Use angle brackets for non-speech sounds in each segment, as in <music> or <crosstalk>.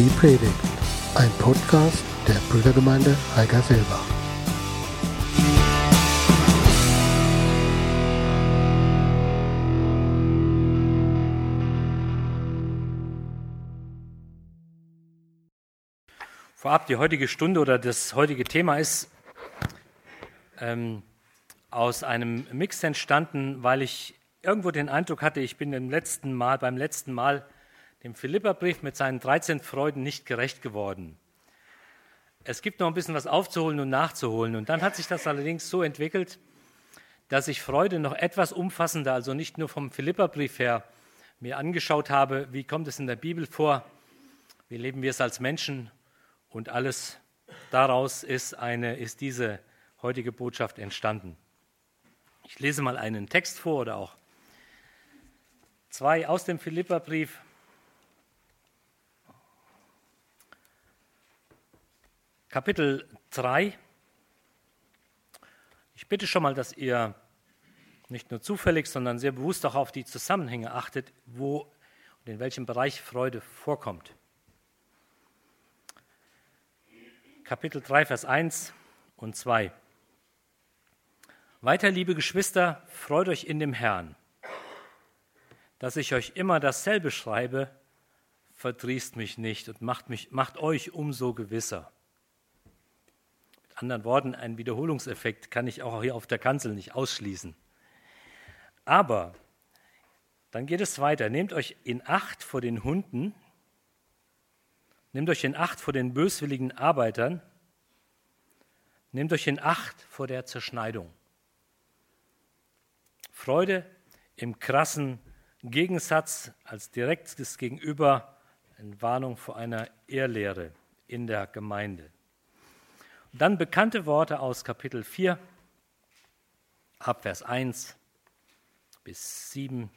Die Predigt, ein Podcast der Brüdergemeinde Heigerselbach. Vorab, die heutige Stunde oder das heutige Thema ist ähm, aus einem Mix entstanden, weil ich irgendwo den Eindruck hatte, ich bin im letzten Mal, beim letzten Mal dem Philipperbrief mit seinen 13 Freuden nicht gerecht geworden. Es gibt noch ein bisschen was aufzuholen und nachzuholen. Und dann hat sich das allerdings so entwickelt, dass ich Freude noch etwas umfassender, also nicht nur vom Philipperbrief her, mir angeschaut habe, wie kommt es in der Bibel vor, wie leben wir es als Menschen und alles daraus ist, eine, ist diese heutige Botschaft entstanden. Ich lese mal einen Text vor oder auch zwei aus dem Philipperbrief. Kapitel 3. Ich bitte schon mal, dass ihr nicht nur zufällig, sondern sehr bewusst auch auf die Zusammenhänge achtet, wo und in welchem Bereich Freude vorkommt. Kapitel 3, Vers 1 und 2. Weiter, liebe Geschwister, freut euch in dem Herrn. Dass ich euch immer dasselbe schreibe, verdrießt mich nicht und macht, mich, macht euch umso gewisser anderen Worten, ein Wiederholungseffekt kann ich auch hier auf der Kanzel nicht ausschließen. Aber dann geht es weiter. Nehmt euch in Acht vor den Hunden, nehmt euch in Acht vor den böswilligen Arbeitern, nehmt euch in Acht vor der Zerschneidung. Freude im krassen Gegensatz als direktes Gegenüber eine Warnung vor einer Ehrlehre in der Gemeinde. Dann bekannte Worte aus Kapitel 4, ab Vers 1 bis 7.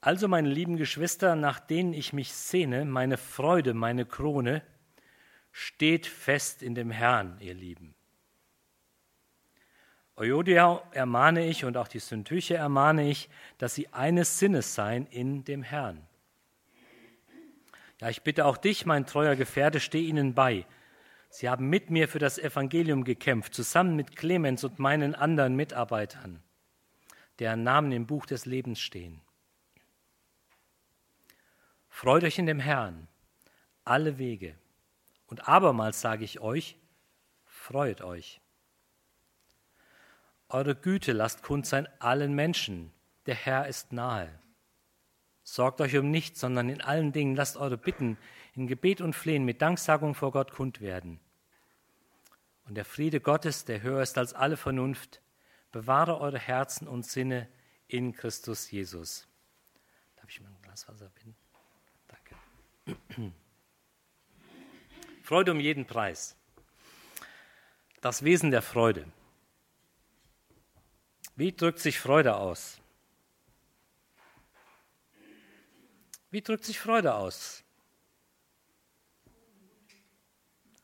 Also, meine lieben Geschwister, nach denen ich mich sehne, meine Freude, meine Krone, steht fest in dem Herrn, ihr Lieben. Euodia ermahne ich und auch die Syntyche ermahne ich, dass sie eines Sinnes seien in dem Herrn. Ja, ich bitte auch dich, mein treuer Gefährte, steh ihnen bei, Sie haben mit mir für das Evangelium gekämpft, zusammen mit Clemens und meinen anderen Mitarbeitern, deren Namen im Buch des Lebens stehen. Freut euch in dem Herrn alle Wege. Und abermals sage ich euch, freut euch. Eure Güte lasst kund sein allen Menschen. Der Herr ist nahe. Sorgt euch um nichts, sondern in allen Dingen lasst eure Bitten in Gebet und Flehen mit Danksagung vor Gott kund werden. Und der Friede Gottes, der höher ist als alle Vernunft, bewahre eure Herzen und Sinne in Christus Jesus. Darf ich mal ein Glas Wasser bitten? Danke. <clears throat> Freude um jeden Preis. Das Wesen der Freude. Wie drückt sich Freude aus? Wie drückt sich Freude aus?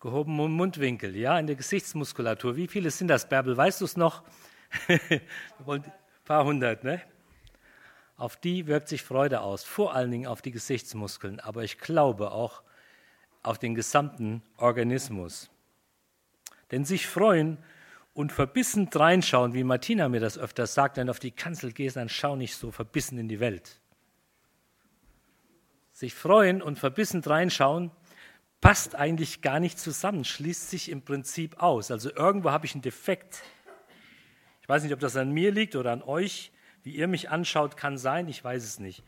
Gehobenen Mundwinkel, ja, in der Gesichtsmuskulatur. Wie viele sind das, Bärbel? Weißt du es noch? <laughs> Ein paar hundert, ne? Auf die wirkt sich Freude aus, vor allen Dingen auf die Gesichtsmuskeln, aber ich glaube auch auf den gesamten Organismus. Denn sich freuen und verbissen reinschauen, wie Martina mir das öfters sagt, wenn du auf die Kanzel gehst, dann schau nicht so verbissen in die Welt. Sich freuen und verbissen reinschauen, passt eigentlich gar nicht zusammen, schließt sich im Prinzip aus. Also irgendwo habe ich einen Defekt. Ich weiß nicht, ob das an mir liegt oder an euch. Wie ihr mich anschaut, kann sein, ich weiß es nicht.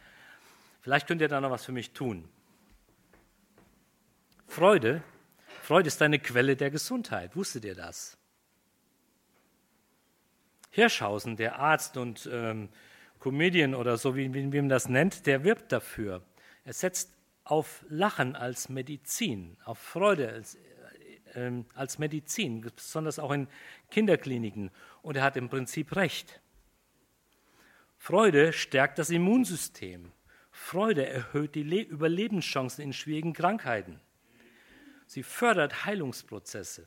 Vielleicht könnt ihr da noch was für mich tun. Freude, Freude ist eine Quelle der Gesundheit. Wusstet ihr das? Hirschhausen, der Arzt und ähm, Comedian oder so, wie, wie, wie man das nennt, der wirbt dafür. Er setzt auf Lachen als Medizin, auf Freude als, äh, als Medizin, besonders auch in Kinderkliniken. Und er hat im Prinzip recht. Freude stärkt das Immunsystem. Freude erhöht die Le Überlebenschancen in schwierigen Krankheiten. Sie fördert Heilungsprozesse.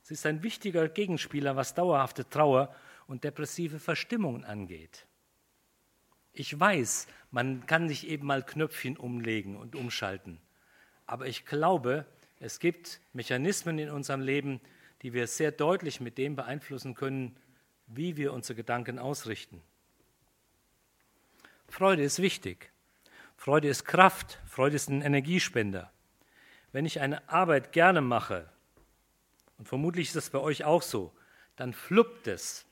Sie ist ein wichtiger Gegenspieler, was dauerhafte Trauer und depressive Verstimmungen angeht. Ich weiß, man kann nicht eben mal Knöpfchen umlegen und umschalten. Aber ich glaube, es gibt Mechanismen in unserem Leben, die wir sehr deutlich mit dem beeinflussen können, wie wir unsere Gedanken ausrichten. Freude ist wichtig. Freude ist Kraft. Freude ist ein Energiespender. Wenn ich eine Arbeit gerne mache, und vermutlich ist das bei euch auch so, dann fluppt es.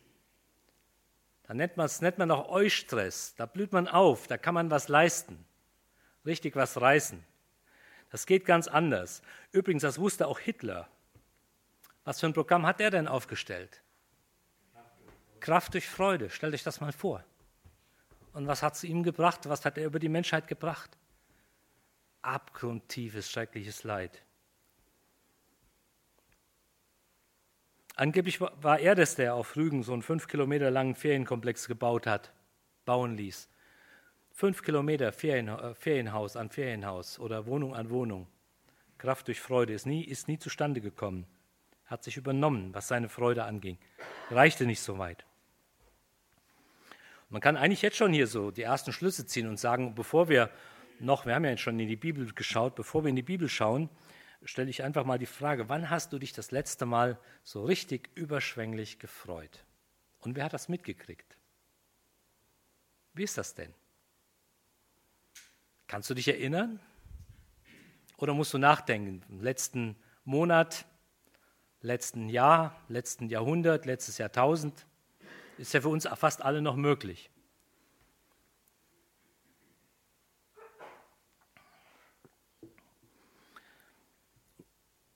Dann nennt man es nennt man auch Eustress. Da blüht man auf, da kann man was leisten, richtig was reißen. Das geht ganz anders. Übrigens, das wusste auch Hitler. Was für ein Programm hat er denn aufgestellt? Kraft durch Freude. Stellt euch das mal vor. Und was hat es ihm gebracht? Was hat er über die Menschheit gebracht? Abgrundtiefes, schreckliches Leid. Angeblich war er das, der auf Rügen so einen fünf Kilometer langen Ferienkomplex gebaut hat, bauen ließ. Fünf Kilometer Ferien, äh, Ferienhaus an Ferienhaus oder Wohnung an Wohnung. Kraft durch Freude ist nie, ist nie zustande gekommen. Hat sich übernommen, was seine Freude anging. Reichte nicht so weit. Man kann eigentlich jetzt schon hier so die ersten Schlüsse ziehen und sagen, bevor wir noch, wir haben ja jetzt schon in die Bibel geschaut, bevor wir in die Bibel schauen, stelle ich einfach mal die Frage, wann hast du dich das letzte Mal so richtig überschwänglich gefreut? Und wer hat das mitgekriegt? Wie ist das denn? Kannst du dich erinnern? Oder musst du nachdenken? Im letzten Monat, letzten Jahr, letzten Jahrhundert, letztes Jahrtausend? Ist ja für uns fast alle noch möglich.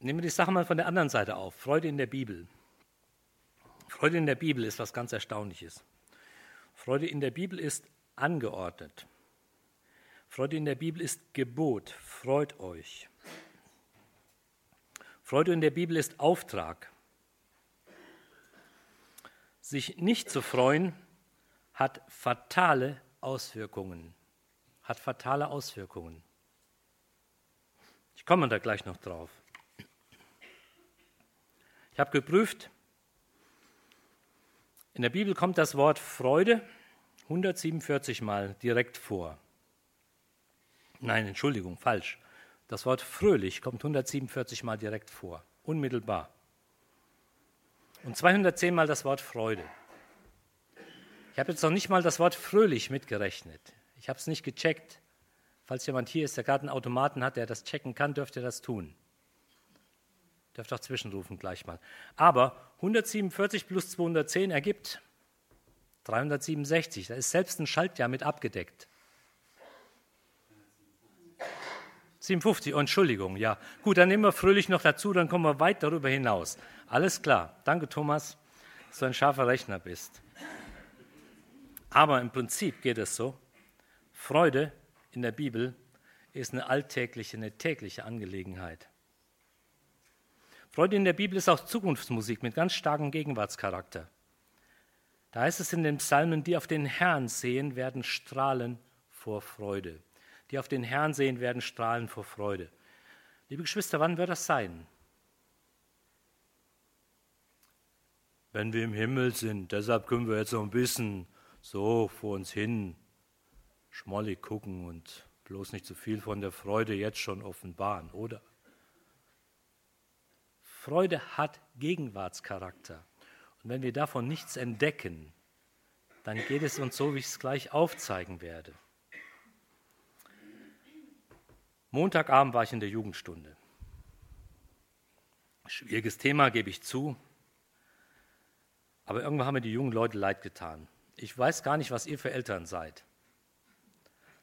Nehmen wir die Sache mal von der anderen Seite auf. Freude in der Bibel. Freude in der Bibel ist was ganz Erstaunliches. Freude in der Bibel ist angeordnet. Freude in der Bibel ist Gebot. Freut euch. Freude in der Bibel ist Auftrag. Sich nicht zu freuen hat fatale Auswirkungen. Hat fatale Auswirkungen. Ich komme da gleich noch drauf. Ich habe geprüft, in der Bibel kommt das Wort Freude 147 Mal direkt vor. Nein, Entschuldigung, falsch. Das Wort fröhlich kommt 147 Mal direkt vor, unmittelbar. Und 210 Mal das Wort Freude. Ich habe jetzt noch nicht mal das Wort fröhlich mitgerechnet. Ich habe es nicht gecheckt. Falls jemand hier ist, der gerade einen Automaten hat, der das checken kann, dürfte er das tun. Dürft auch zwischenrufen gleich mal. Aber 147 plus 210 ergibt 367. Da ist selbst ein Schaltjahr mit abgedeckt. 57, oh, Entschuldigung, ja. Gut, dann nehmen wir fröhlich noch dazu, dann kommen wir weit darüber hinaus. Alles klar. Danke, Thomas, dass du ein scharfer Rechner bist. Aber im Prinzip geht es so: Freude in der Bibel ist eine alltägliche, eine tägliche Angelegenheit. Freude in der Bibel ist auch Zukunftsmusik mit ganz starkem Gegenwartscharakter. Da heißt es in den Psalmen, die auf den Herrn sehen, werden strahlen vor Freude. Die auf den Herrn sehen, werden strahlen vor Freude. Liebe Geschwister, wann wird das sein? Wenn wir im Himmel sind. Deshalb können wir jetzt so ein bisschen so vor uns hin schmollig gucken und bloß nicht zu so viel von der Freude jetzt schon offenbaren, oder? Freude hat Gegenwartscharakter. Und wenn wir davon nichts entdecken, dann geht es uns so, wie ich es gleich aufzeigen werde. Montagabend war ich in der Jugendstunde. Schwieriges Thema, gebe ich zu. Aber irgendwann haben mir die jungen Leute leid getan. Ich weiß gar nicht, was ihr für Eltern seid.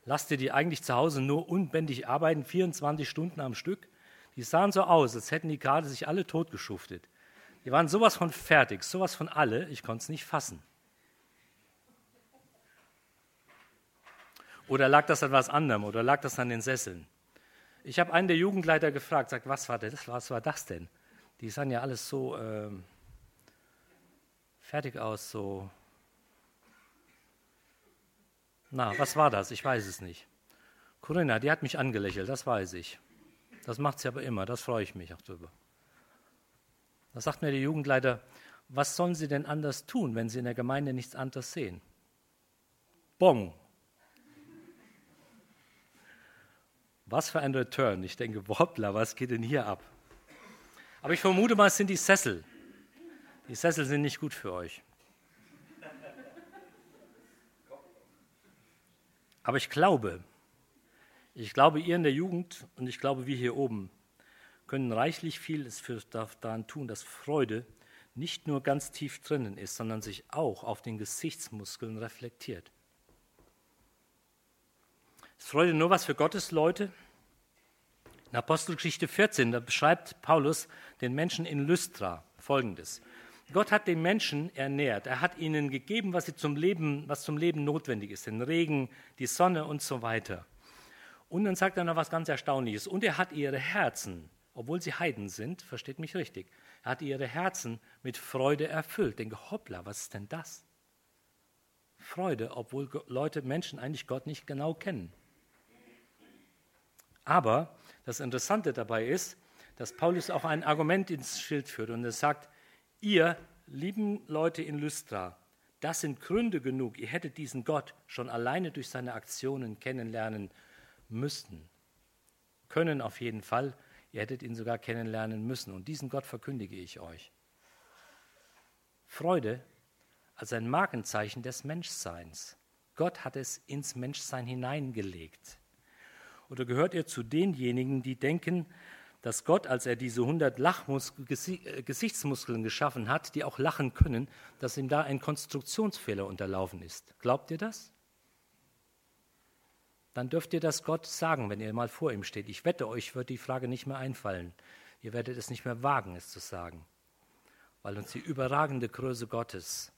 Lasst ihr die eigentlich zu Hause nur unbändig arbeiten, 24 Stunden am Stück? Die sahen so aus, als hätten die gerade sich alle totgeschuftet. Die waren sowas von fertig, sowas von alle, ich konnte es nicht fassen. Oder lag das an was anderem? Oder lag das an den Sesseln? Ich habe einen der Jugendleiter gefragt, sagt, was war das? Was war das denn? Die sahen ja alles so ähm, fertig aus, so. Na, was war das? Ich weiß es nicht. Corinna, die hat mich angelächelt, das weiß ich. Das macht sie aber immer, das freue ich mich auch drüber. Da sagt mir der Jugendleiter, was sollen sie denn anders tun, wenn sie in der Gemeinde nichts anderes sehen? Bong. Was für ein Return. Ich denke, Wobbler, was geht denn hier ab? Aber ich vermute mal, es sind die Sessel. Die Sessel sind nicht gut für euch. Aber ich glaube, ich glaube, ihr in der Jugend und ich glaube, wir hier oben können reichlich viel daran tun, dass Freude nicht nur ganz tief drinnen ist, sondern sich auch auf den Gesichtsmuskeln reflektiert. Ist Freude nur was für Gottes Leute? In Apostelgeschichte 14, da beschreibt Paulus den Menschen in Lystra folgendes. Gott hat den Menschen ernährt. Er hat ihnen gegeben, was, sie zum Leben, was zum Leben notwendig ist, den Regen, die Sonne und so weiter. Und dann sagt er noch was ganz Erstaunliches. Und er hat ihre Herzen, obwohl sie Heiden sind, versteht mich richtig, er hat ihre Herzen mit Freude erfüllt. Denke, hoppla, was ist denn das? Freude, obwohl Leute, Menschen eigentlich Gott nicht genau kennen. Aber das Interessante dabei ist, dass Paulus auch ein Argument ins Schild führt und er sagt, ihr lieben Leute in Lystra, das sind Gründe genug, ihr hättet diesen Gott schon alleine durch seine Aktionen kennenlernen müssen. Können auf jeden Fall, ihr hättet ihn sogar kennenlernen müssen. Und diesen Gott verkündige ich euch. Freude als ein Markenzeichen des Menschseins. Gott hat es ins Menschsein hineingelegt. Oder gehört ihr zu denjenigen, die denken, dass Gott, als er diese 100 Lachmus äh, Gesichtsmuskeln geschaffen hat, die auch lachen können, dass ihm da ein Konstruktionsfehler unterlaufen ist? Glaubt ihr das? Dann dürft ihr das Gott sagen, wenn ihr mal vor ihm steht. Ich wette, euch wird die Frage nicht mehr einfallen. Ihr werdet es nicht mehr wagen, es zu sagen, weil uns die überragende Größe Gottes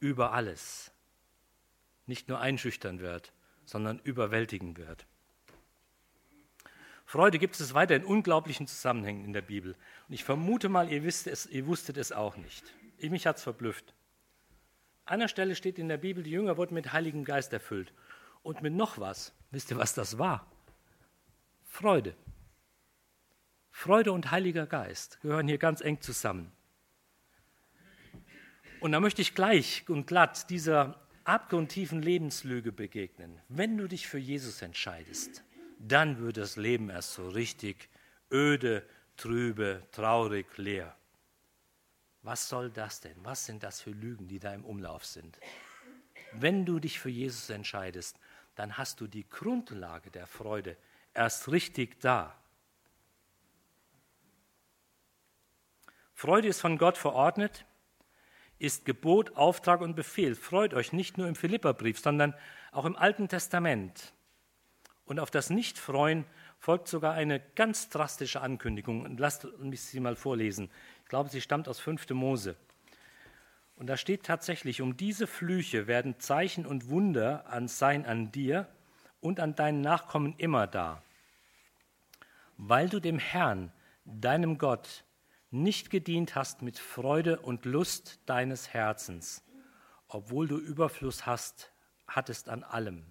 über alles nicht nur einschüchtern wird, sondern überwältigen wird. Freude gibt es weiter in unglaublichen Zusammenhängen in der Bibel. Und ich vermute mal, ihr, wisst es, ihr wusstet es auch nicht. Ich, mich hat es verblüfft. An einer Stelle steht in der Bibel, die Jünger wurden mit Heiligem Geist erfüllt. Und mit noch was. Wisst ihr, was das war? Freude. Freude und Heiliger Geist gehören hier ganz eng zusammen. Und da möchte ich gleich und glatt dieser abgrundtiefen Lebenslüge begegnen. Wenn du dich für Jesus entscheidest, dann wird das Leben erst so richtig öde, trübe, traurig, leer. Was soll das denn? Was sind das für Lügen, die da im Umlauf sind? Wenn du dich für Jesus entscheidest, dann hast du die Grundlage der Freude erst richtig da. Freude ist von Gott verordnet, ist Gebot, Auftrag und Befehl. Freut euch nicht nur im Philipperbrief, sondern auch im Alten Testament. Und auf das Nichtfreuen folgt sogar eine ganz drastische Ankündigung. lasst mich sie mal vorlesen. Ich glaube, sie stammt aus 5. Mose. Und da steht tatsächlich, um diese Flüche werden Zeichen und Wunder an sein an dir und an deinen Nachkommen immer da, weil du dem Herrn, deinem Gott, nicht gedient hast mit Freude und Lust deines Herzens, obwohl du Überfluss hast, hattest an allem.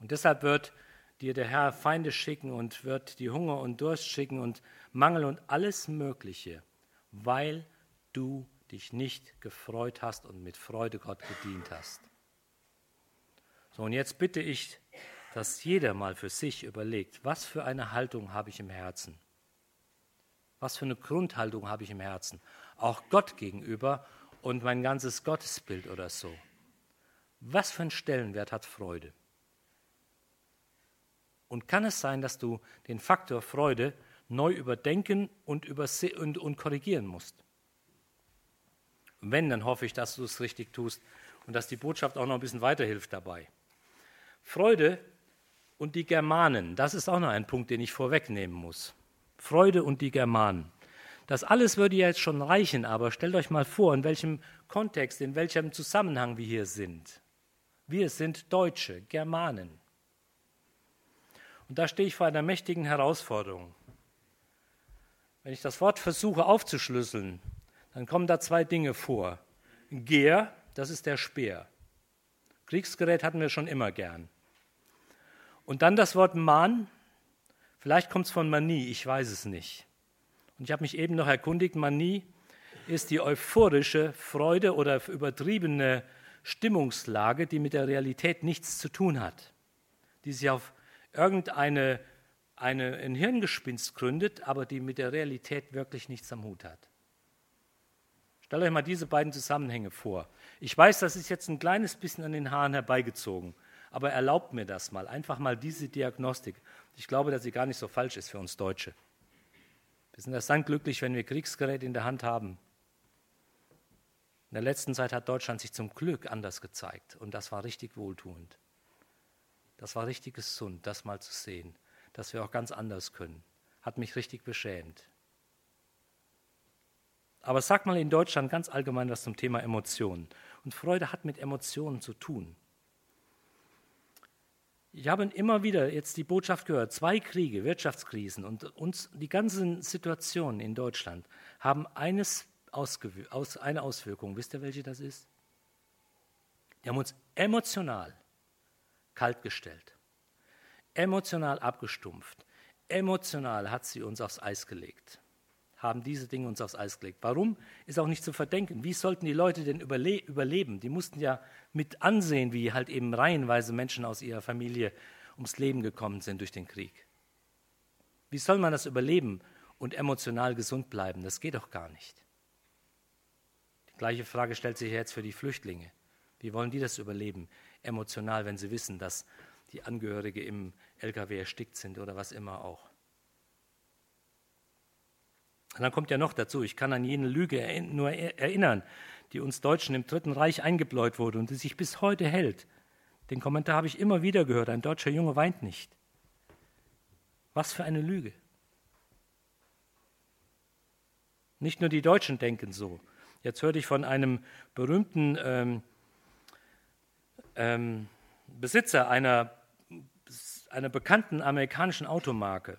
Und deshalb wird dir der Herr Feinde schicken und wird die Hunger und Durst schicken und Mangel und alles Mögliche, weil du dich nicht gefreut hast und mit Freude Gott gedient hast. So, und jetzt bitte ich, dass jeder mal für sich überlegt, was für eine Haltung habe ich im Herzen? Was für eine Grundhaltung habe ich im Herzen? Auch Gott gegenüber und mein ganzes Gottesbild oder so. Was für einen Stellenwert hat Freude? Und kann es sein, dass du den Faktor Freude neu überdenken und, und, und korrigieren musst? wenn, dann hoffe ich, dass du es richtig tust und dass die Botschaft auch noch ein bisschen weiterhilft dabei. Freude und die Germanen, das ist auch noch ein Punkt, den ich vorwegnehmen muss. Freude und die Germanen. Das alles würde ja jetzt schon reichen, aber stellt euch mal vor, in welchem Kontext, in welchem Zusammenhang wir hier sind. Wir sind Deutsche, Germanen. Und da stehe ich vor einer mächtigen Herausforderung. Wenn ich das Wort versuche aufzuschlüsseln, dann kommen da zwei Dinge vor. Gehr, das ist der Speer. Kriegsgerät hatten wir schon immer gern. Und dann das Wort Mahn, vielleicht kommt es von Manie, ich weiß es nicht. Und ich habe mich eben noch erkundigt, Manie ist die euphorische Freude oder übertriebene Stimmungslage, die mit der Realität nichts zu tun hat. die sich auf irgendeine eine, ein Hirngespinst gründet, aber die mit der Realität wirklich nichts am Hut hat. Stellt euch mal diese beiden Zusammenhänge vor. Ich weiß, das ist jetzt ein kleines bisschen an den Haaren herbeigezogen, aber erlaubt mir das mal, einfach mal diese Diagnostik. Ich glaube, dass sie gar nicht so falsch ist für uns Deutsche. Wir sind erst dann glücklich, wenn wir Kriegsgeräte in der Hand haben. In der letzten Zeit hat Deutschland sich zum Glück anders gezeigt und das war richtig wohltuend. Das war richtig gesund, das mal zu sehen, dass wir auch ganz anders können. Hat mich richtig beschämt. Aber sag mal in Deutschland ganz allgemein was zum Thema Emotionen. Und Freude hat mit Emotionen zu tun. Ich habe immer wieder jetzt die Botschaft gehört, zwei Kriege, Wirtschaftskrisen und uns die ganzen Situationen in Deutschland haben eines aus, eine Auswirkung. Wisst ihr, welche das ist? Die haben uns emotional kaltgestellt, emotional abgestumpft, emotional hat sie uns aufs Eis gelegt haben diese Dinge uns aufs Eis gelegt. Warum? Ist auch nicht zu verdenken. Wie sollten die Leute denn überle überleben? Die mussten ja mit ansehen, wie halt eben reihenweise Menschen aus ihrer Familie ums Leben gekommen sind durch den Krieg. Wie soll man das überleben und emotional gesund bleiben? Das geht doch gar nicht. Die gleiche Frage stellt sich jetzt für die Flüchtlinge. Wie wollen die das überleben, emotional, wenn sie wissen, dass die Angehörige im LKW erstickt sind oder was immer auch? Und dann kommt ja noch dazu, ich kann an jene Lüge nur erinnern, die uns Deutschen im Dritten Reich eingebläut wurde und die sich bis heute hält. Den Kommentar habe ich immer wieder gehört, ein deutscher Junge weint nicht. Was für eine Lüge. Nicht nur die Deutschen denken so. Jetzt hörte ich von einem berühmten ähm, ähm, Besitzer einer, einer bekannten amerikanischen Automarke,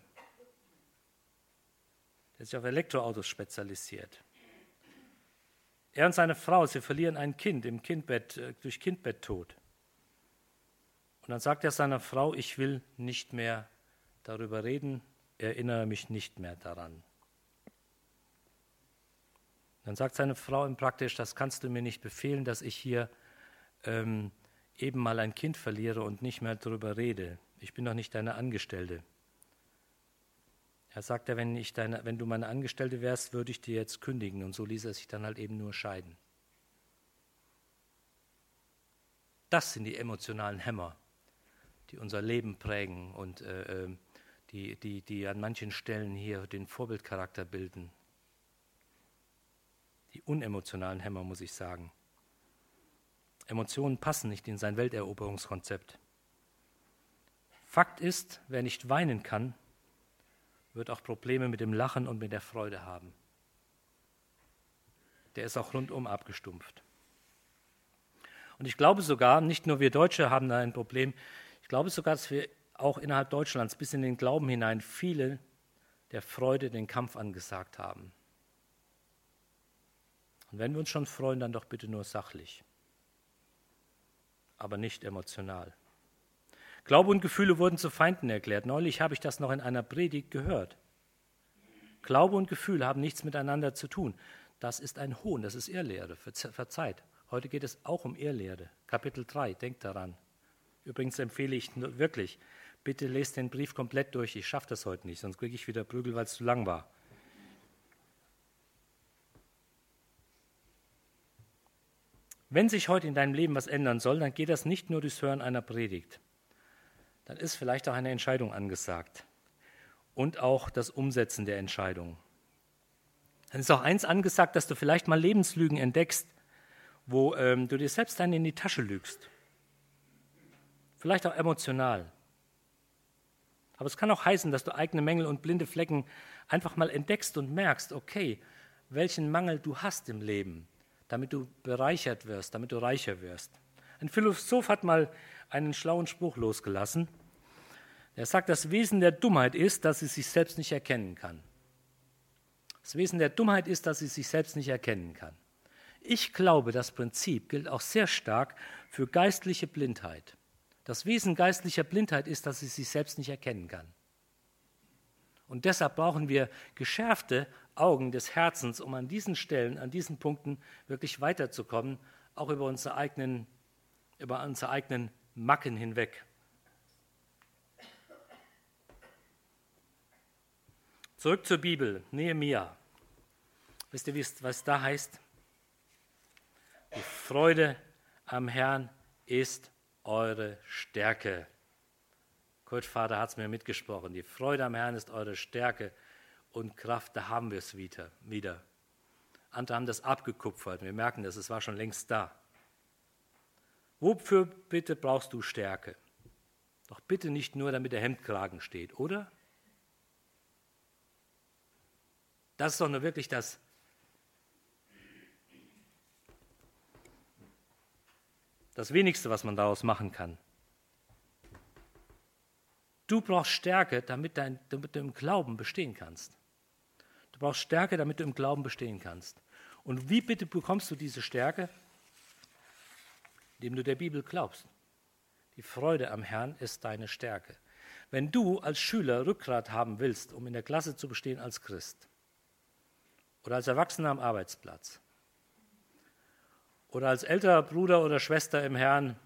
der sich auf Elektroautos spezialisiert. Er und seine Frau, sie verlieren ein Kind im Kindbett, äh, durch Kindbetttod. Und dann sagt er seiner Frau, ich will nicht mehr darüber reden, erinnere mich nicht mehr daran. Dann sagt seine Frau ihm praktisch, das kannst du mir nicht befehlen, dass ich hier ähm, eben mal ein Kind verliere und nicht mehr darüber rede. Ich bin doch nicht deine Angestellte. Er sagte, wenn, ich deine, wenn du meine Angestellte wärst, würde ich dir jetzt kündigen. Und so ließ er sich dann halt eben nur scheiden. Das sind die emotionalen Hämmer, die unser Leben prägen und äh, ähm, die, die, die an manchen Stellen hier den Vorbildcharakter bilden. Die unemotionalen Hämmer, muss ich sagen. Emotionen passen nicht in sein Welteroberungskonzept. Fakt ist, wer nicht weinen kann, wird auch Probleme mit dem Lachen und mit der Freude haben. Der ist auch rundum abgestumpft. Und ich glaube sogar, nicht nur wir Deutsche haben da ein Problem, ich glaube sogar, dass wir auch innerhalb Deutschlands bis in den Glauben hinein viele der Freude den Kampf angesagt haben. Und wenn wir uns schon freuen, dann doch bitte nur sachlich, aber nicht emotional. Glaube und Gefühle wurden zu Feinden erklärt. Neulich habe ich das noch in einer Predigt gehört. Glaube und Gefühl haben nichts miteinander zu tun. Das ist ein Hohn, das ist Irrlehre. Verzeiht. Heute geht es auch um Irrlehre. Kapitel 3, denkt daran. Übrigens empfehle ich wirklich, bitte lest den Brief komplett durch. Ich schaffe das heute nicht, sonst kriege ich wieder Prügel, weil es zu lang war. Wenn sich heute in deinem Leben was ändern soll, dann geht das nicht nur durchs Hören einer Predigt dann ist vielleicht auch eine Entscheidung angesagt und auch das Umsetzen der Entscheidung. Dann ist auch eins angesagt, dass du vielleicht mal Lebenslügen entdeckst, wo ähm, du dir selbst dann in die Tasche lügst. Vielleicht auch emotional. Aber es kann auch heißen, dass du eigene Mängel und blinde Flecken einfach mal entdeckst und merkst, okay, welchen Mangel du hast im Leben, damit du bereichert wirst, damit du reicher wirst. Ein Philosoph hat mal einen schlauen Spruch losgelassen. Er sagt, das Wesen der Dummheit ist, dass sie sich selbst nicht erkennen kann. Das Wesen der Dummheit ist, dass sie sich selbst nicht erkennen kann. Ich glaube, das Prinzip gilt auch sehr stark für geistliche Blindheit. Das Wesen geistlicher Blindheit ist, dass sie sich selbst nicht erkennen kann. Und deshalb brauchen wir geschärfte Augen des Herzens, um an diesen Stellen, an diesen Punkten wirklich weiterzukommen, auch über unsere eigenen, über unsere eigenen Macken hinweg. Zurück zur Bibel, Nehemia. Wisst ihr, was da heißt? Die Freude am Herrn ist eure Stärke. Kurt Vater hat es mir mitgesprochen. Die Freude am Herrn ist eure Stärke und Kraft, da haben wir es wieder. Andere haben das abgekupfert. Wir merken das, es war schon längst da. Wofür bitte brauchst du Stärke? Doch bitte nicht nur, damit der Hemdkragen steht, oder? Das ist doch nur wirklich das. Das wenigste, was man daraus machen kann. Du brauchst Stärke, damit, dein, damit du im Glauben bestehen kannst. Du brauchst Stärke, damit du im Glauben bestehen kannst. Und wie bitte bekommst du diese Stärke? Indem du der Bibel glaubst. Die Freude am Herrn ist deine Stärke. Wenn du als Schüler Rückgrat haben willst, um in der Klasse zu bestehen als Christ oder als Erwachsener am Arbeitsplatz oder als älterer Bruder oder Schwester im Herrn,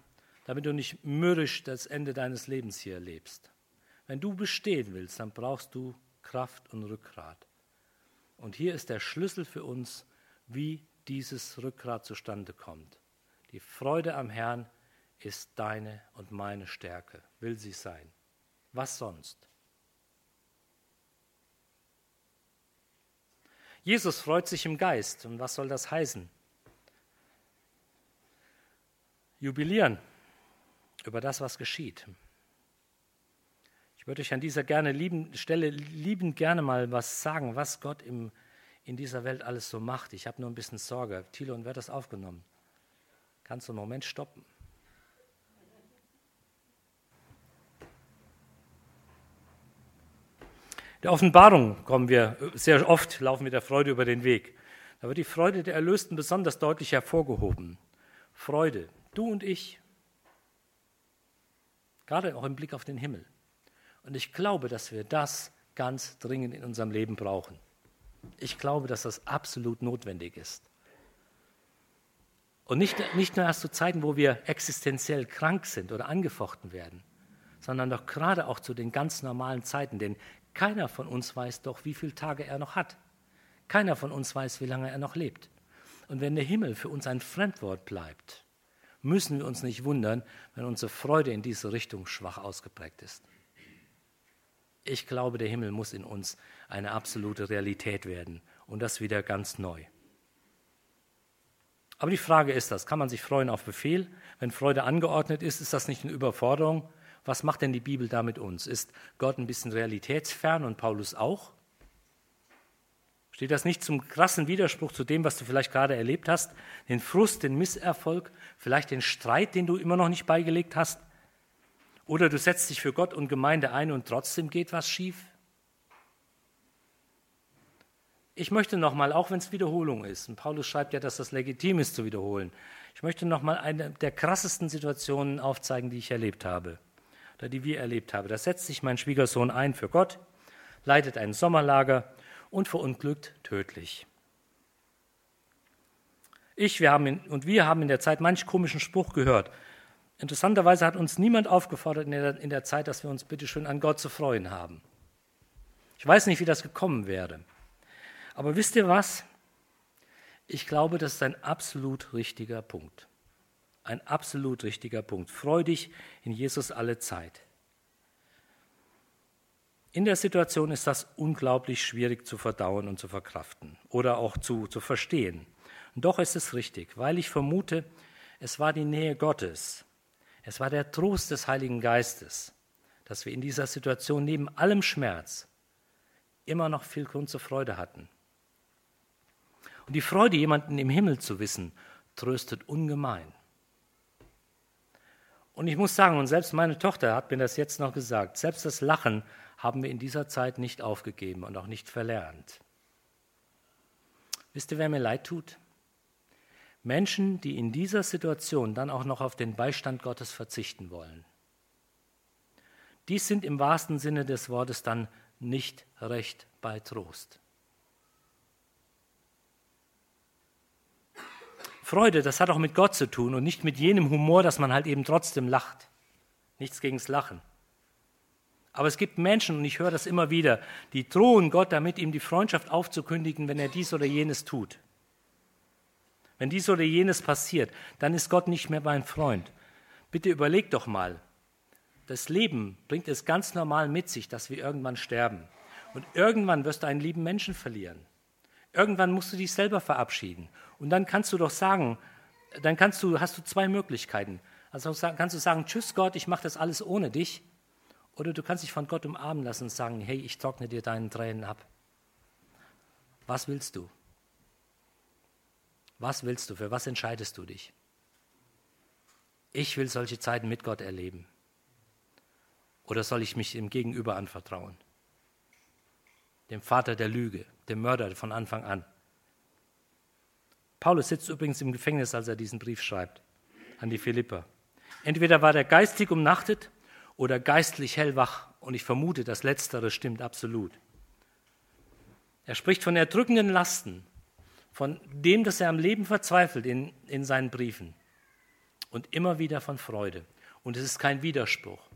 damit du nicht mürrisch das Ende deines Lebens hier erlebst. Wenn du bestehen willst, dann brauchst du Kraft und Rückgrat. Und hier ist der Schlüssel für uns, wie dieses Rückgrat zustande kommt. Die Freude am Herrn ist deine und meine Stärke, will sie sein. Was sonst? Jesus freut sich im Geist. Und was soll das heißen? Jubilieren über das, was geschieht. Ich würde euch an dieser gerne lieben, Stelle liebend gerne mal was sagen, was Gott im, in dieser Welt alles so macht. Ich habe nur ein bisschen Sorge. Thilo, und wird das aufgenommen? Kannst du einen Moment stoppen? Der Offenbarung kommen wir sehr oft, laufen wir der Freude über den Weg. Da wird die Freude der Erlösten besonders deutlich hervorgehoben. Freude, du und ich, gerade auch im Blick auf den Himmel. Und ich glaube, dass wir das ganz dringend in unserem Leben brauchen. Ich glaube, dass das absolut notwendig ist. Und nicht, nicht nur erst zu Zeiten, wo wir existenziell krank sind oder angefochten werden, sondern doch gerade auch zu den ganz normalen Zeiten. Denn keiner von uns weiß doch, wie viele Tage er noch hat. Keiner von uns weiß, wie lange er noch lebt. Und wenn der Himmel für uns ein Fremdwort bleibt, müssen wir uns nicht wundern, wenn unsere Freude in diese Richtung schwach ausgeprägt ist. Ich glaube, der Himmel muss in uns eine absolute Realität werden und das wieder ganz neu. Aber die Frage ist das, kann man sich freuen auf Befehl? Wenn Freude angeordnet ist, ist das nicht eine Überforderung? Was macht denn die Bibel da mit uns? Ist Gott ein bisschen realitätsfern und Paulus auch? Steht das nicht zum krassen Widerspruch zu dem, was du vielleicht gerade erlebt hast? Den Frust, den Misserfolg, vielleicht den Streit, den du immer noch nicht beigelegt hast? Oder du setzt dich für Gott und Gemeinde ein und trotzdem geht was schief? Ich möchte nochmal, auch wenn es Wiederholung ist, und Paulus schreibt ja, dass das legitim ist zu wiederholen, ich möchte nochmal eine der krassesten Situationen aufzeigen, die ich erlebt habe oder die wir erlebt haben. Da setzt sich mein Schwiegersohn ein für Gott, leitet ein Sommerlager und verunglückt tödlich. Ich wir haben in, und wir haben in der Zeit manch komischen Spruch gehört. Interessanterweise hat uns niemand aufgefordert in der, in der Zeit, dass wir uns bitteschön an Gott zu freuen haben. Ich weiß nicht, wie das gekommen wäre. Aber wisst ihr was? Ich glaube, das ist ein absolut richtiger Punkt. Ein absolut richtiger Punkt. Freu dich in Jesus alle Zeit. In der Situation ist das unglaublich schwierig zu verdauen und zu verkraften oder auch zu, zu verstehen. Und doch ist es richtig, weil ich vermute, es war die Nähe Gottes, es war der Trost des Heiligen Geistes, dass wir in dieser Situation neben allem Schmerz immer noch viel Grund zur Freude hatten. Und die Freude, jemanden im Himmel zu wissen, tröstet ungemein. Und ich muss sagen, und selbst meine Tochter hat mir das jetzt noch gesagt, selbst das Lachen haben wir in dieser Zeit nicht aufgegeben und auch nicht verlernt. Wisst ihr, wer mir leid tut? Menschen, die in dieser Situation dann auch noch auf den Beistand Gottes verzichten wollen. Die sind im wahrsten Sinne des Wortes dann nicht recht bei Trost. Freude, das hat auch mit Gott zu tun und nicht mit jenem Humor, dass man halt eben trotzdem lacht. Nichts gegens Lachen. Aber es gibt Menschen, und ich höre das immer wieder, die drohen Gott damit, ihm die Freundschaft aufzukündigen, wenn er dies oder jenes tut. Wenn dies oder jenes passiert, dann ist Gott nicht mehr mein Freund. Bitte überleg doch mal. Das Leben bringt es ganz normal mit sich, dass wir irgendwann sterben. Und irgendwann wirst du einen lieben Menschen verlieren. Irgendwann musst du dich selber verabschieden. Und dann kannst du doch sagen, dann kannst du, hast du zwei Möglichkeiten. Also kannst du sagen, tschüss Gott, ich mache das alles ohne dich. Oder du kannst dich von Gott umarmen lassen und sagen, hey, ich trockne dir deinen Tränen ab. Was willst du? Was willst du? Für was entscheidest du dich? Ich will solche Zeiten mit Gott erleben. Oder soll ich mich dem Gegenüber anvertrauen? Dem Vater der Lüge, dem Mörder von Anfang an. Paulus sitzt übrigens im Gefängnis, als er diesen Brief schreibt an die Philipper. Entweder war er geistig umnachtet oder geistlich hellwach, und ich vermute, das Letztere stimmt absolut. Er spricht von erdrückenden Lasten, von dem, dass er am Leben verzweifelt in, in seinen Briefen und immer wieder von Freude. Und es ist kein Widerspruch.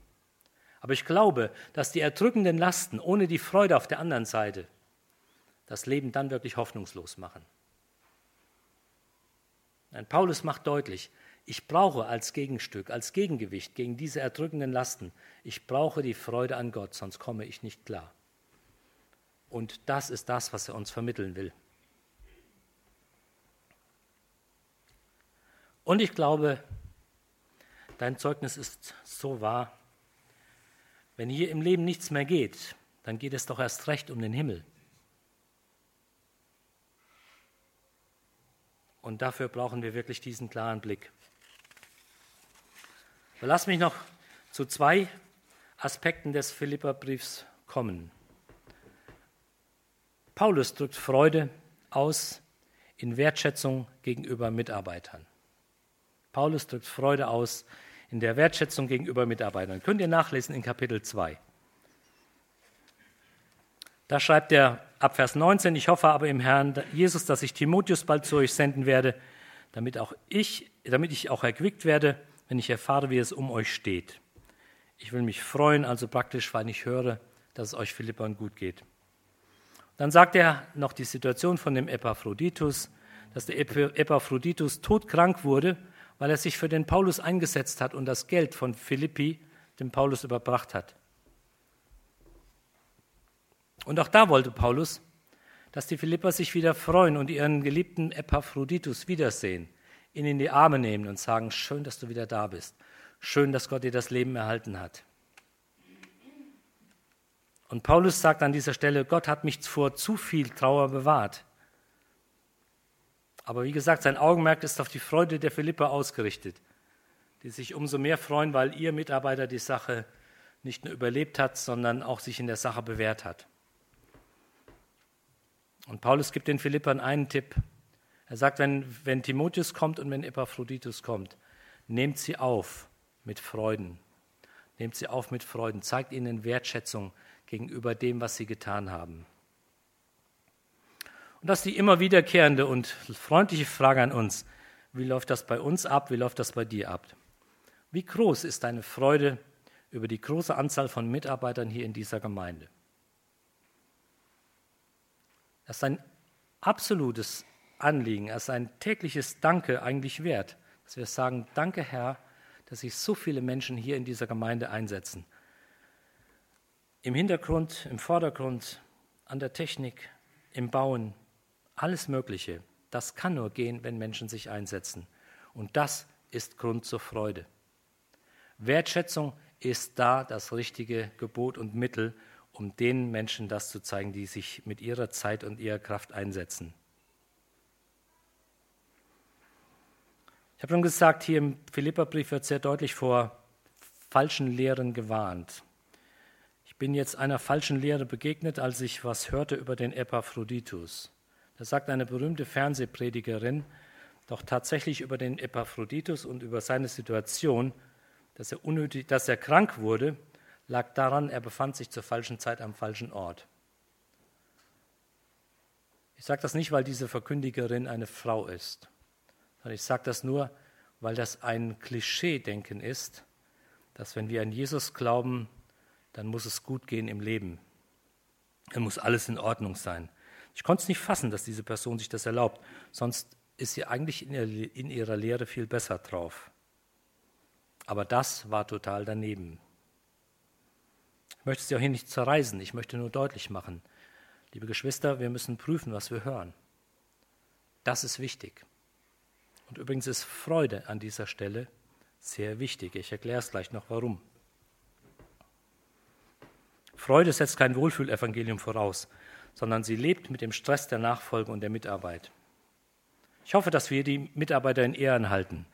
Aber ich glaube, dass die erdrückenden Lasten ohne die Freude auf der anderen Seite das Leben dann wirklich hoffnungslos machen. Nein, Paulus macht deutlich, ich brauche als Gegenstück, als Gegengewicht gegen diese erdrückenden Lasten, ich brauche die Freude an Gott, sonst komme ich nicht klar. Und das ist das, was er uns vermitteln will. Und ich glaube, dein Zeugnis ist so wahr. Wenn hier im Leben nichts mehr geht, dann geht es doch erst recht um den Himmel. Und dafür brauchen wir wirklich diesen klaren Blick. Lass mich noch zu zwei Aspekten des Philipperbriefs kommen. Paulus drückt Freude aus in Wertschätzung gegenüber Mitarbeitern. Paulus drückt Freude aus in der Wertschätzung gegenüber Mitarbeitern. Könnt ihr nachlesen in Kapitel 2. Da schreibt er ab Vers 19, ich hoffe aber im Herrn Jesus, dass ich Timotheus bald zu euch senden werde, damit auch ich, damit ich auch erquickt werde wenn ich erfahre, wie es um euch steht. Ich will mich freuen, also praktisch, weil ich höre, dass es euch Philippern gut geht. Dann sagt er noch die Situation von dem Epaphroditus, dass der Epaphroditus todkrank wurde, weil er sich für den Paulus eingesetzt hat und das Geld von Philippi dem Paulus überbracht hat. Und auch da wollte Paulus, dass die Philipper sich wieder freuen und ihren geliebten Epaphroditus wiedersehen ihn in die Arme nehmen und sagen, schön, dass du wieder da bist. Schön, dass Gott dir das Leben erhalten hat. Und Paulus sagt an dieser Stelle, Gott hat mich vor zu viel Trauer bewahrt. Aber wie gesagt, sein Augenmerk ist auf die Freude der Philipper ausgerichtet, die sich umso mehr freuen, weil ihr Mitarbeiter die Sache nicht nur überlebt hat, sondern auch sich in der Sache bewährt hat. Und Paulus gibt den Philippern einen Tipp, er sagt, wenn, wenn Timotheus kommt und wenn Epaphroditus kommt, nehmt sie auf mit Freuden. Nehmt sie auf mit Freuden. Zeigt ihnen Wertschätzung gegenüber dem, was sie getan haben. Und das ist die immer wiederkehrende und freundliche Frage an uns. Wie läuft das bei uns ab? Wie läuft das bei dir ab? Wie groß ist deine Freude über die große Anzahl von Mitarbeitern hier in dieser Gemeinde? Das ist ein absolutes Anliegen, als ein tägliches Danke eigentlich wert, dass wir sagen, danke Herr, dass sich so viele Menschen hier in dieser Gemeinde einsetzen. Im Hintergrund, im Vordergrund, an der Technik, im Bauen, alles Mögliche. Das kann nur gehen, wenn Menschen sich einsetzen. Und das ist Grund zur Freude. Wertschätzung ist da das richtige Gebot und Mittel, um den Menschen das zu zeigen, die sich mit ihrer Zeit und ihrer Kraft einsetzen. habe schon gesagt, hier im Philipperbrief wird sehr deutlich vor falschen Lehren gewarnt. Ich bin jetzt einer falschen Lehre begegnet, als ich was hörte über den Epaphroditus. Da sagt eine berühmte Fernsehpredigerin doch tatsächlich über den Epaphroditus und über seine Situation, dass er, unnötig, dass er krank wurde, lag daran, er befand sich zur falschen Zeit am falschen Ort. Ich sage das nicht, weil diese Verkündigerin eine Frau ist. Ich sage das nur, weil das ein Klischee-Denken ist, dass wenn wir an Jesus glauben, dann muss es gut gehen im Leben. Dann muss alles in Ordnung sein. Ich konnte es nicht fassen, dass diese Person sich das erlaubt, sonst ist sie eigentlich in ihrer Lehre viel besser drauf. Aber das war total daneben. Ich möchte Sie auch hier nicht zerreißen, ich möchte nur deutlich machen, liebe Geschwister, wir müssen prüfen, was wir hören. Das ist wichtig. Und übrigens ist Freude an dieser Stelle sehr wichtig. Ich erkläre es gleich noch warum. Freude setzt kein Wohlfühlevangelium voraus, sondern sie lebt mit dem Stress der Nachfolge und der Mitarbeit. Ich hoffe, dass wir die Mitarbeiter in Ehren halten,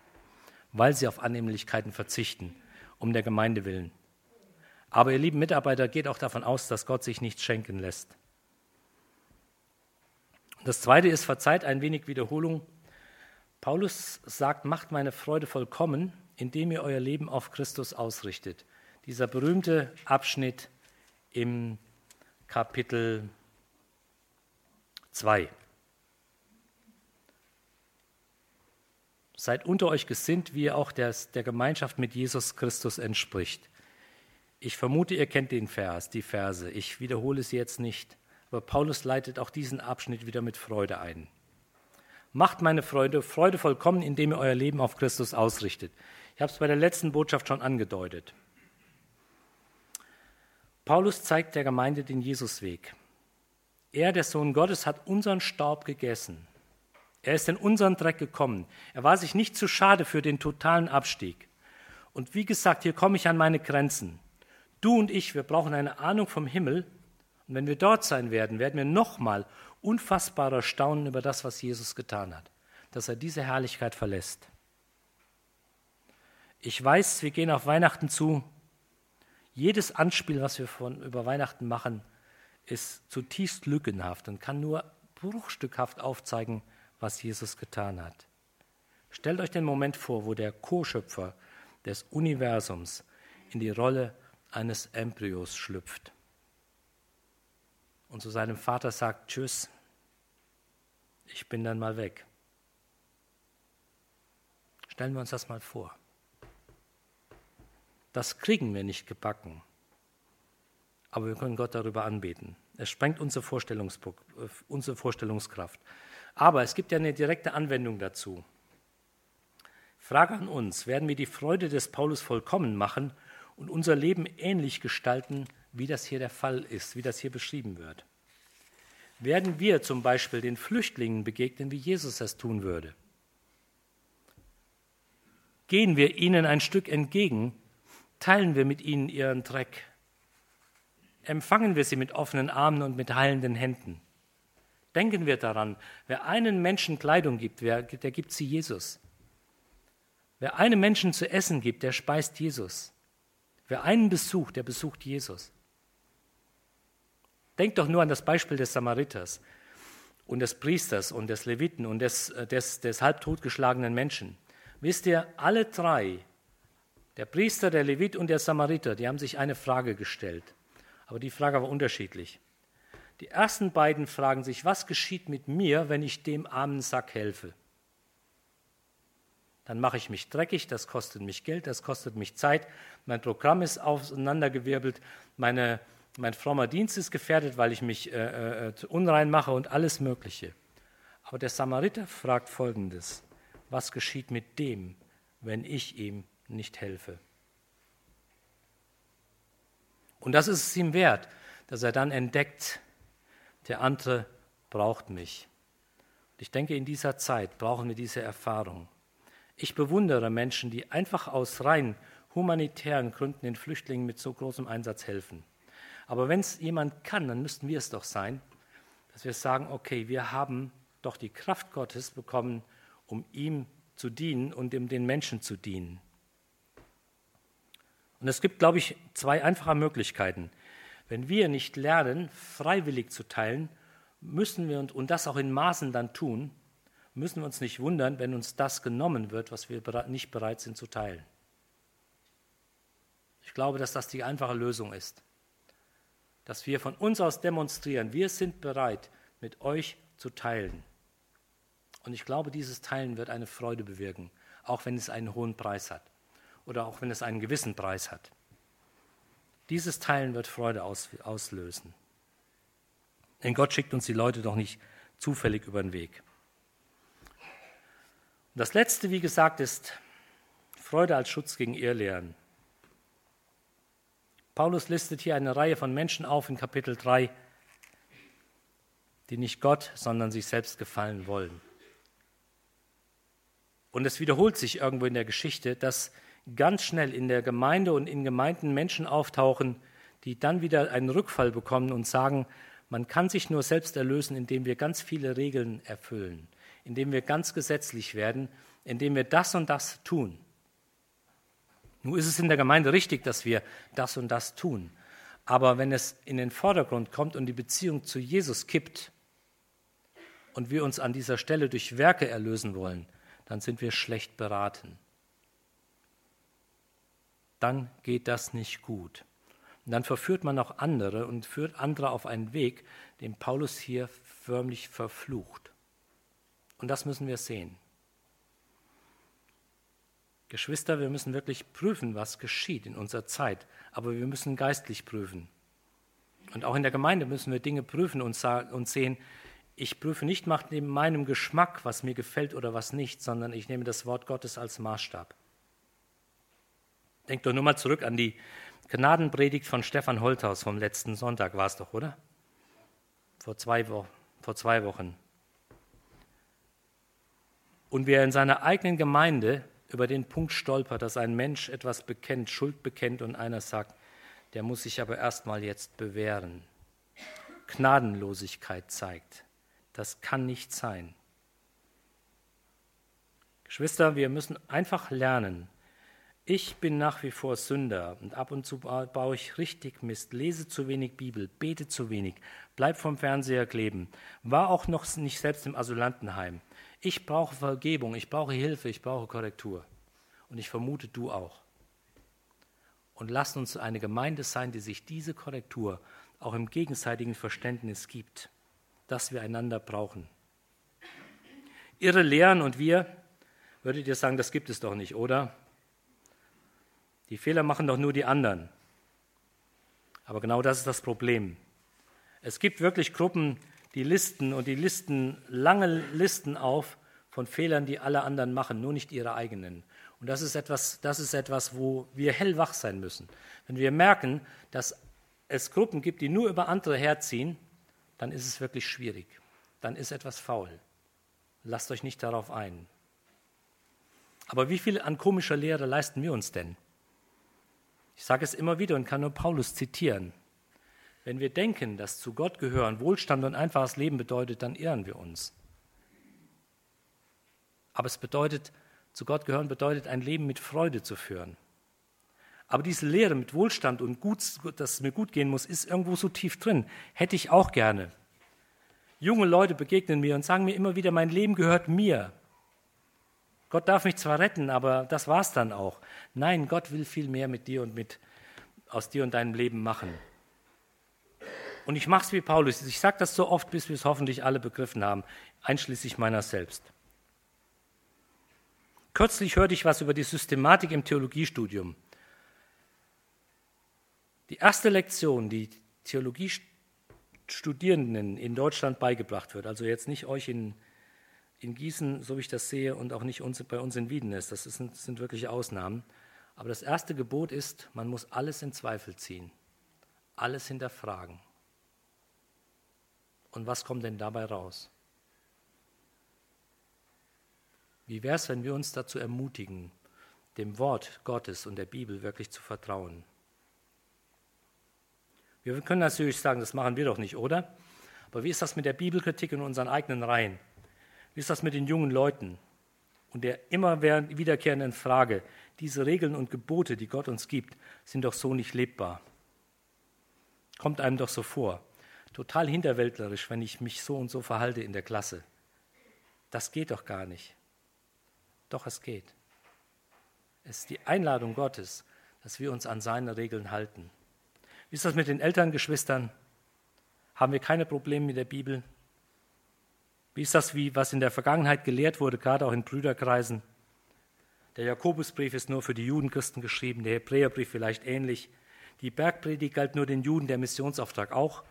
weil sie auf Annehmlichkeiten verzichten, um der Gemeinde willen. Aber ihr lieben Mitarbeiter, geht auch davon aus, dass Gott sich nichts schenken lässt. Das zweite ist, verzeiht ein wenig Wiederholung. Paulus sagt, macht meine Freude vollkommen, indem ihr euer Leben auf Christus ausrichtet. Dieser berühmte Abschnitt im Kapitel 2. Seid unter euch gesinnt, wie ihr auch der, der Gemeinschaft mit Jesus Christus entspricht. Ich vermute, ihr kennt den Vers, die Verse. Ich wiederhole sie jetzt nicht. Aber Paulus leitet auch diesen Abschnitt wieder mit Freude ein. Macht meine Freude, Freude vollkommen, indem ihr euer Leben auf Christus ausrichtet. Ich habe es bei der letzten Botschaft schon angedeutet. Paulus zeigt der Gemeinde den Jesusweg. Er, der Sohn Gottes, hat unseren Staub gegessen. Er ist in unseren Dreck gekommen. Er war sich nicht zu schade für den totalen Abstieg. Und wie gesagt, hier komme ich an meine Grenzen. Du und ich, wir brauchen eine Ahnung vom Himmel. Und wenn wir dort sein werden, werden wir nochmal unfassbarer staunen über das, was Jesus getan hat, dass er diese Herrlichkeit verlässt. Ich weiß, wir gehen auf Weihnachten zu. Jedes Anspiel, was wir von, über Weihnachten machen, ist zutiefst lückenhaft und kann nur bruchstückhaft aufzeigen, was Jesus getan hat. Stellt euch den Moment vor, wo der Co-Schöpfer des Universums in die Rolle eines Embryos schlüpft und zu seinem Vater sagt, tschüss, ich bin dann mal weg. Stellen wir uns das mal vor. Das kriegen wir nicht gebacken, aber wir können Gott darüber anbeten. Es sprengt unsere, unsere Vorstellungskraft. Aber es gibt ja eine direkte Anwendung dazu. Frage an uns, werden wir die Freude des Paulus vollkommen machen und unser Leben ähnlich gestalten, wie das hier der Fall ist, wie das hier beschrieben wird? Werden wir zum Beispiel den Flüchtlingen begegnen, wie Jesus es tun würde? Gehen wir ihnen ein Stück entgegen, teilen wir mit ihnen ihren Dreck, empfangen wir sie mit offenen Armen und mit heilenden Händen. Denken wir daran, wer einen Menschen Kleidung gibt, der gibt sie Jesus. Wer einem Menschen zu essen gibt, der speist Jesus. Wer einen besucht, der besucht Jesus. Denkt doch nur an das Beispiel des Samariters und des Priesters und des Leviten und des, äh, des, des halbtotgeschlagenen Menschen. Wisst ihr, alle drei, der Priester, der Levit und der Samariter, die haben sich eine Frage gestellt. Aber die Frage war unterschiedlich. Die ersten beiden fragen sich, was geschieht mit mir, wenn ich dem armen Sack helfe? Dann mache ich mich dreckig, das kostet mich Geld, das kostet mich Zeit, mein Programm ist auseinandergewirbelt, meine, mein frommer Dienst ist gefährdet, weil ich mich äh, äh, unrein mache und alles Mögliche. Aber der Samariter fragt Folgendes, was geschieht mit dem, wenn ich ihm nicht helfe? Und das ist es ihm wert, dass er dann entdeckt, der andere braucht mich. Ich denke, in dieser Zeit brauchen wir diese Erfahrung. Ich bewundere Menschen, die einfach aus rein humanitären Gründen den Flüchtlingen mit so großem Einsatz helfen. Aber wenn es jemand kann, dann müssten wir es doch sein, dass wir sagen, okay, wir haben doch die Kraft Gottes bekommen, um ihm zu dienen und um den Menschen zu dienen. Und es gibt, glaube ich, zwei einfache Möglichkeiten. Wenn wir nicht lernen, freiwillig zu teilen, müssen wir, und das auch in Maßen dann tun, müssen wir uns nicht wundern, wenn uns das genommen wird, was wir nicht bereit sind zu teilen. Ich glaube, dass das die einfache Lösung ist. Dass wir von uns aus demonstrieren, wir sind bereit, mit euch zu teilen. Und ich glaube, dieses Teilen wird eine Freude bewirken, auch wenn es einen hohen Preis hat oder auch wenn es einen gewissen Preis hat. Dieses Teilen wird Freude auslösen. Denn Gott schickt uns die Leute doch nicht zufällig über den Weg. Das Letzte, wie gesagt, ist Freude als Schutz gegen Irrlehren. Paulus listet hier eine Reihe von Menschen auf in Kapitel 3, die nicht Gott, sondern sich selbst gefallen wollen. Und es wiederholt sich irgendwo in der Geschichte, dass ganz schnell in der Gemeinde und in Gemeinden Menschen auftauchen, die dann wieder einen Rückfall bekommen und sagen, man kann sich nur selbst erlösen, indem wir ganz viele Regeln erfüllen, indem wir ganz gesetzlich werden, indem wir das und das tun. Nun ist es in der Gemeinde richtig, dass wir das und das tun. Aber wenn es in den Vordergrund kommt und die Beziehung zu Jesus kippt und wir uns an dieser Stelle durch Werke erlösen wollen, dann sind wir schlecht beraten. Dann geht das nicht gut. Und dann verführt man auch andere und führt andere auf einen Weg, den Paulus hier förmlich verflucht. Und das müssen wir sehen. Geschwister, wir müssen wirklich prüfen, was geschieht in unserer Zeit, aber wir müssen geistlich prüfen. Und auch in der Gemeinde müssen wir Dinge prüfen und, sehen, ich prüfe nicht nach meinem Geschmack, was mir gefällt oder was nicht, sondern ich nehme das Wort Gottes als Maßstab. Denkt doch nur mal zurück an die Gnadenpredigt von Stefan Holthaus vom letzten Sonntag, war es doch, oder? Vor zwei, Wo vor zwei Wochen. Und wie er in seiner eigenen Gemeinde über den Punkt stolpert, dass ein Mensch etwas bekennt, Schuld bekennt und einer sagt, der muss sich aber erstmal jetzt bewähren. Gnadenlosigkeit zeigt. Das kann nicht sein. Geschwister, wir müssen einfach lernen. Ich bin nach wie vor Sünder und ab und zu baue ich richtig Mist, lese zu wenig Bibel, bete zu wenig, bleib vom Fernseher kleben, war auch noch nicht selbst im Asylantenheim. Ich brauche Vergebung, ich brauche Hilfe, ich brauche Korrektur. Und ich vermute, du auch. Und lasst uns eine Gemeinde sein, die sich diese Korrektur auch im gegenseitigen Verständnis gibt, dass wir einander brauchen. Ihre Lehren und wir, würdet ihr sagen, das gibt es doch nicht, oder? Die Fehler machen doch nur die anderen. Aber genau das ist das Problem. Es gibt wirklich Gruppen, die Listen und die Listen lange Listen auf von Fehlern, die alle anderen machen, nur nicht ihre eigenen. Und das ist etwas, das ist etwas, wo wir hellwach sein müssen. Wenn wir merken, dass es Gruppen gibt, die nur über andere herziehen, dann ist es wirklich schwierig. Dann ist etwas faul. Lasst euch nicht darauf ein. Aber wie viel an komischer Lehre leisten wir uns denn? Ich sage es immer wieder und kann nur Paulus zitieren. Wenn wir denken, dass zu Gott gehören Wohlstand und einfaches Leben bedeutet, dann irren wir uns. Aber es bedeutet, zu Gott gehören bedeutet, ein Leben mit Freude zu führen. Aber diese Lehre mit Wohlstand und gut, dass es mir gut gehen muss, ist irgendwo so tief drin. Hätte ich auch gerne. Junge Leute begegnen mir und sagen mir immer wieder, mein Leben gehört mir. Gott darf mich zwar retten, aber das war's dann auch. Nein, Gott will viel mehr mit dir und mit aus dir und deinem Leben machen. Und ich mache es wie Paulus. Ich sage das so oft, bis wir es hoffentlich alle begriffen haben, einschließlich meiner selbst. Kürzlich hörte ich was über die Systematik im Theologiestudium. Die erste Lektion, die Theologiestudierenden in Deutschland beigebracht wird, also jetzt nicht euch in, in Gießen, so wie ich das sehe, und auch nicht uns, bei uns in Wiedenes, das, ist, das sind wirkliche Ausnahmen. Aber das erste Gebot ist, man muss alles in Zweifel ziehen, alles hinterfragen. Und was kommt denn dabei raus? Wie wäre es, wenn wir uns dazu ermutigen, dem Wort Gottes und der Bibel wirklich zu vertrauen? Wir können natürlich sagen, das machen wir doch nicht, oder? Aber wie ist das mit der Bibelkritik in unseren eigenen Reihen? Wie ist das mit den jungen Leuten und der immer wiederkehrenden Frage, diese Regeln und Gebote, die Gott uns gibt, sind doch so nicht lebbar? Kommt einem doch so vor total hinterwäldlerisch, wenn ich mich so und so verhalte in der Klasse. Das geht doch gar nicht. Doch es geht. Es ist die Einladung Gottes, dass wir uns an seine Regeln halten. Wie ist das mit den Elterngeschwistern? Haben wir keine Probleme mit der Bibel? Wie ist das, wie, was in der Vergangenheit gelehrt wurde, gerade auch in Brüderkreisen? Der Jakobusbrief ist nur für die Judenchristen geschrieben, der Hebräerbrief vielleicht ähnlich. Die Bergpredigt galt nur den Juden, der Missionsauftrag auch.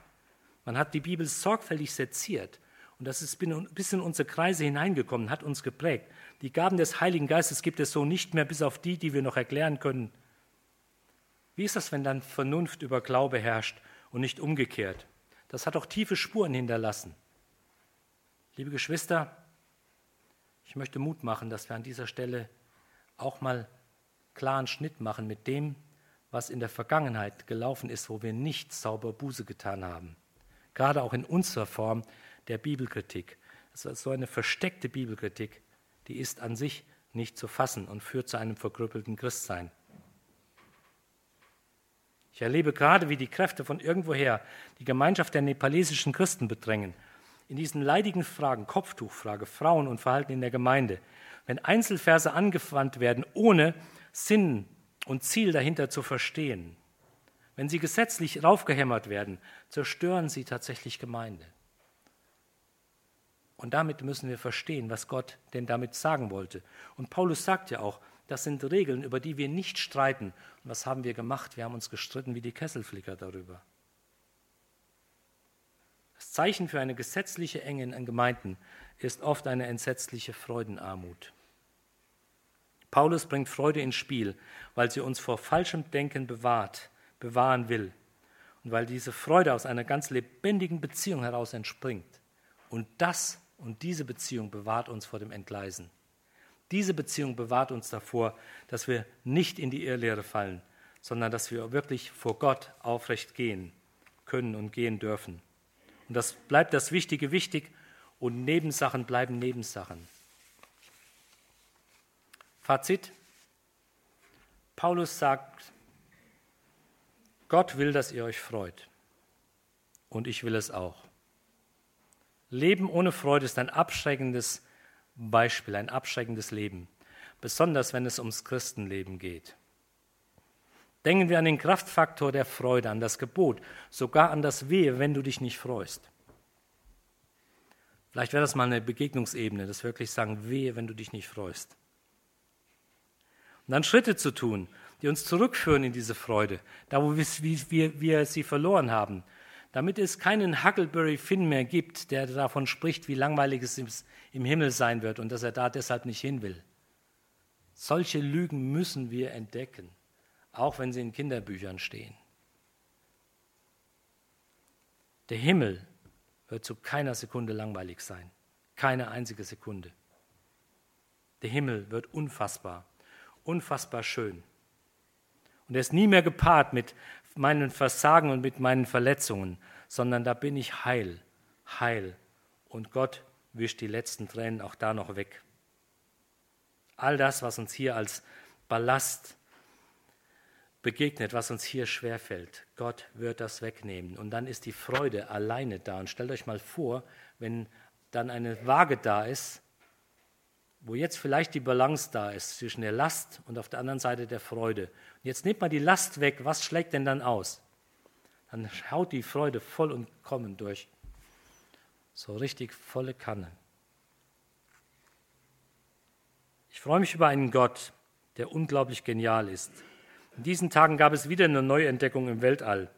Man hat die Bibel sorgfältig seziert und das ist bis in unsere Kreise hineingekommen, hat uns geprägt. Die Gaben des Heiligen Geistes gibt es so nicht mehr, bis auf die, die wir noch erklären können. Wie ist das, wenn dann Vernunft über Glaube herrscht und nicht umgekehrt? Das hat auch tiefe Spuren hinterlassen. Liebe Geschwister, ich möchte Mut machen, dass wir an dieser Stelle auch mal klaren Schnitt machen mit dem, was in der Vergangenheit gelaufen ist, wo wir nicht sauber Buße getan haben. Gerade auch in unserer Form der Bibelkritik. Das ist so eine versteckte Bibelkritik, die ist an sich nicht zu fassen und führt zu einem verkrüppelten Christsein. Ich erlebe gerade, wie die Kräfte von irgendwoher die Gemeinschaft der nepalesischen Christen bedrängen. In diesen leidigen Fragen, Kopftuchfrage, Frauen und Verhalten in der Gemeinde, wenn Einzelverse angewandt werden, ohne Sinn und Ziel dahinter zu verstehen, wenn sie gesetzlich raufgehämmert werden, zerstören sie tatsächlich Gemeinde. Und damit müssen wir verstehen, was Gott denn damit sagen wollte. Und Paulus sagt ja auch, das sind Regeln, über die wir nicht streiten. Und was haben wir gemacht? Wir haben uns gestritten wie die Kesselflicker darüber. Das Zeichen für eine gesetzliche Enge in Gemeinden ist oft eine entsetzliche Freudenarmut. Paulus bringt Freude ins Spiel, weil sie uns vor falschem Denken bewahrt, bewahren will und weil diese Freude aus einer ganz lebendigen Beziehung heraus entspringt. Und das und diese Beziehung bewahrt uns vor dem Entgleisen. Diese Beziehung bewahrt uns davor, dass wir nicht in die Irrlehre fallen, sondern dass wir wirklich vor Gott aufrecht gehen können und gehen dürfen. Und das bleibt das Wichtige wichtig und Nebensachen bleiben Nebensachen. Fazit. Paulus sagt, Gott will, dass ihr euch freut. Und ich will es auch. Leben ohne Freude ist ein abschreckendes Beispiel, ein abschreckendes Leben, besonders wenn es ums Christenleben geht. Denken wir an den Kraftfaktor der Freude, an das Gebot, sogar an das Wehe, wenn du dich nicht freust. Vielleicht wäre das mal eine Begegnungsebene, das wirklich sagen, wehe, wenn du dich nicht freust. Und dann Schritte zu tun, die uns zurückführen in diese Freude, da wo wir, wir, wir sie verloren haben, damit es keinen Huckleberry Finn mehr gibt, der davon spricht, wie langweilig es im Himmel sein wird und dass er da deshalb nicht hin will. Solche Lügen müssen wir entdecken, auch wenn sie in Kinderbüchern stehen. Der Himmel wird zu keiner Sekunde langweilig sein, keine einzige Sekunde. Der Himmel wird unfassbar, unfassbar schön. Und er ist nie mehr gepaart mit meinen Versagen und mit meinen Verletzungen, sondern da bin ich heil, heil. Und Gott wischt die letzten Tränen auch da noch weg. All das, was uns hier als Ballast begegnet, was uns hier schwerfällt, Gott wird das wegnehmen. Und dann ist die Freude alleine da. Und stellt euch mal vor, wenn dann eine Waage da ist, wo jetzt vielleicht die Balance da ist zwischen der Last und auf der anderen Seite der Freude. Und jetzt nehmt mal die Last weg, was schlägt denn dann aus? Dann haut die Freude voll und kommen durch. So richtig volle Kanne. Ich freue mich über einen Gott, der unglaublich genial ist. In diesen Tagen gab es wieder eine Neuentdeckung im Weltall,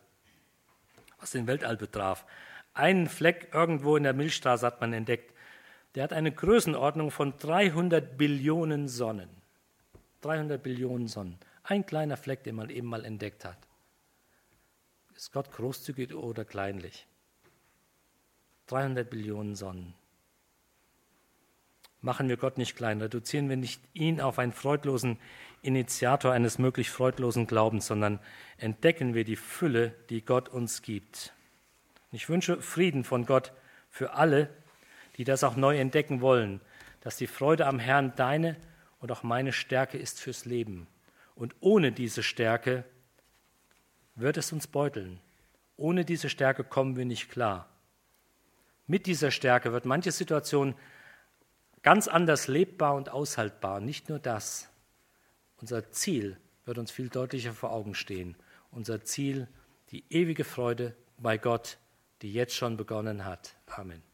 was den Weltall betraf. Einen Fleck irgendwo in der Milchstraße hat man entdeckt der hat eine Größenordnung von 300 Billionen Sonnen. 300 Billionen Sonnen. Ein kleiner Fleck, den man eben mal entdeckt hat. Ist Gott großzügig oder kleinlich? 300 Billionen Sonnen. Machen wir Gott nicht klein, reduzieren wir nicht ihn auf einen freudlosen Initiator eines möglich freudlosen Glaubens, sondern entdecken wir die Fülle, die Gott uns gibt. Ich wünsche Frieden von Gott für alle, die das auch neu entdecken wollen, dass die Freude am Herrn deine und auch meine Stärke ist fürs Leben. Und ohne diese Stärke wird es uns beuteln. Ohne diese Stärke kommen wir nicht klar. Mit dieser Stärke wird manche Situation ganz anders lebbar und aushaltbar. Nicht nur das. Unser Ziel wird uns viel deutlicher vor Augen stehen. Unser Ziel, die ewige Freude bei Gott, die jetzt schon begonnen hat. Amen.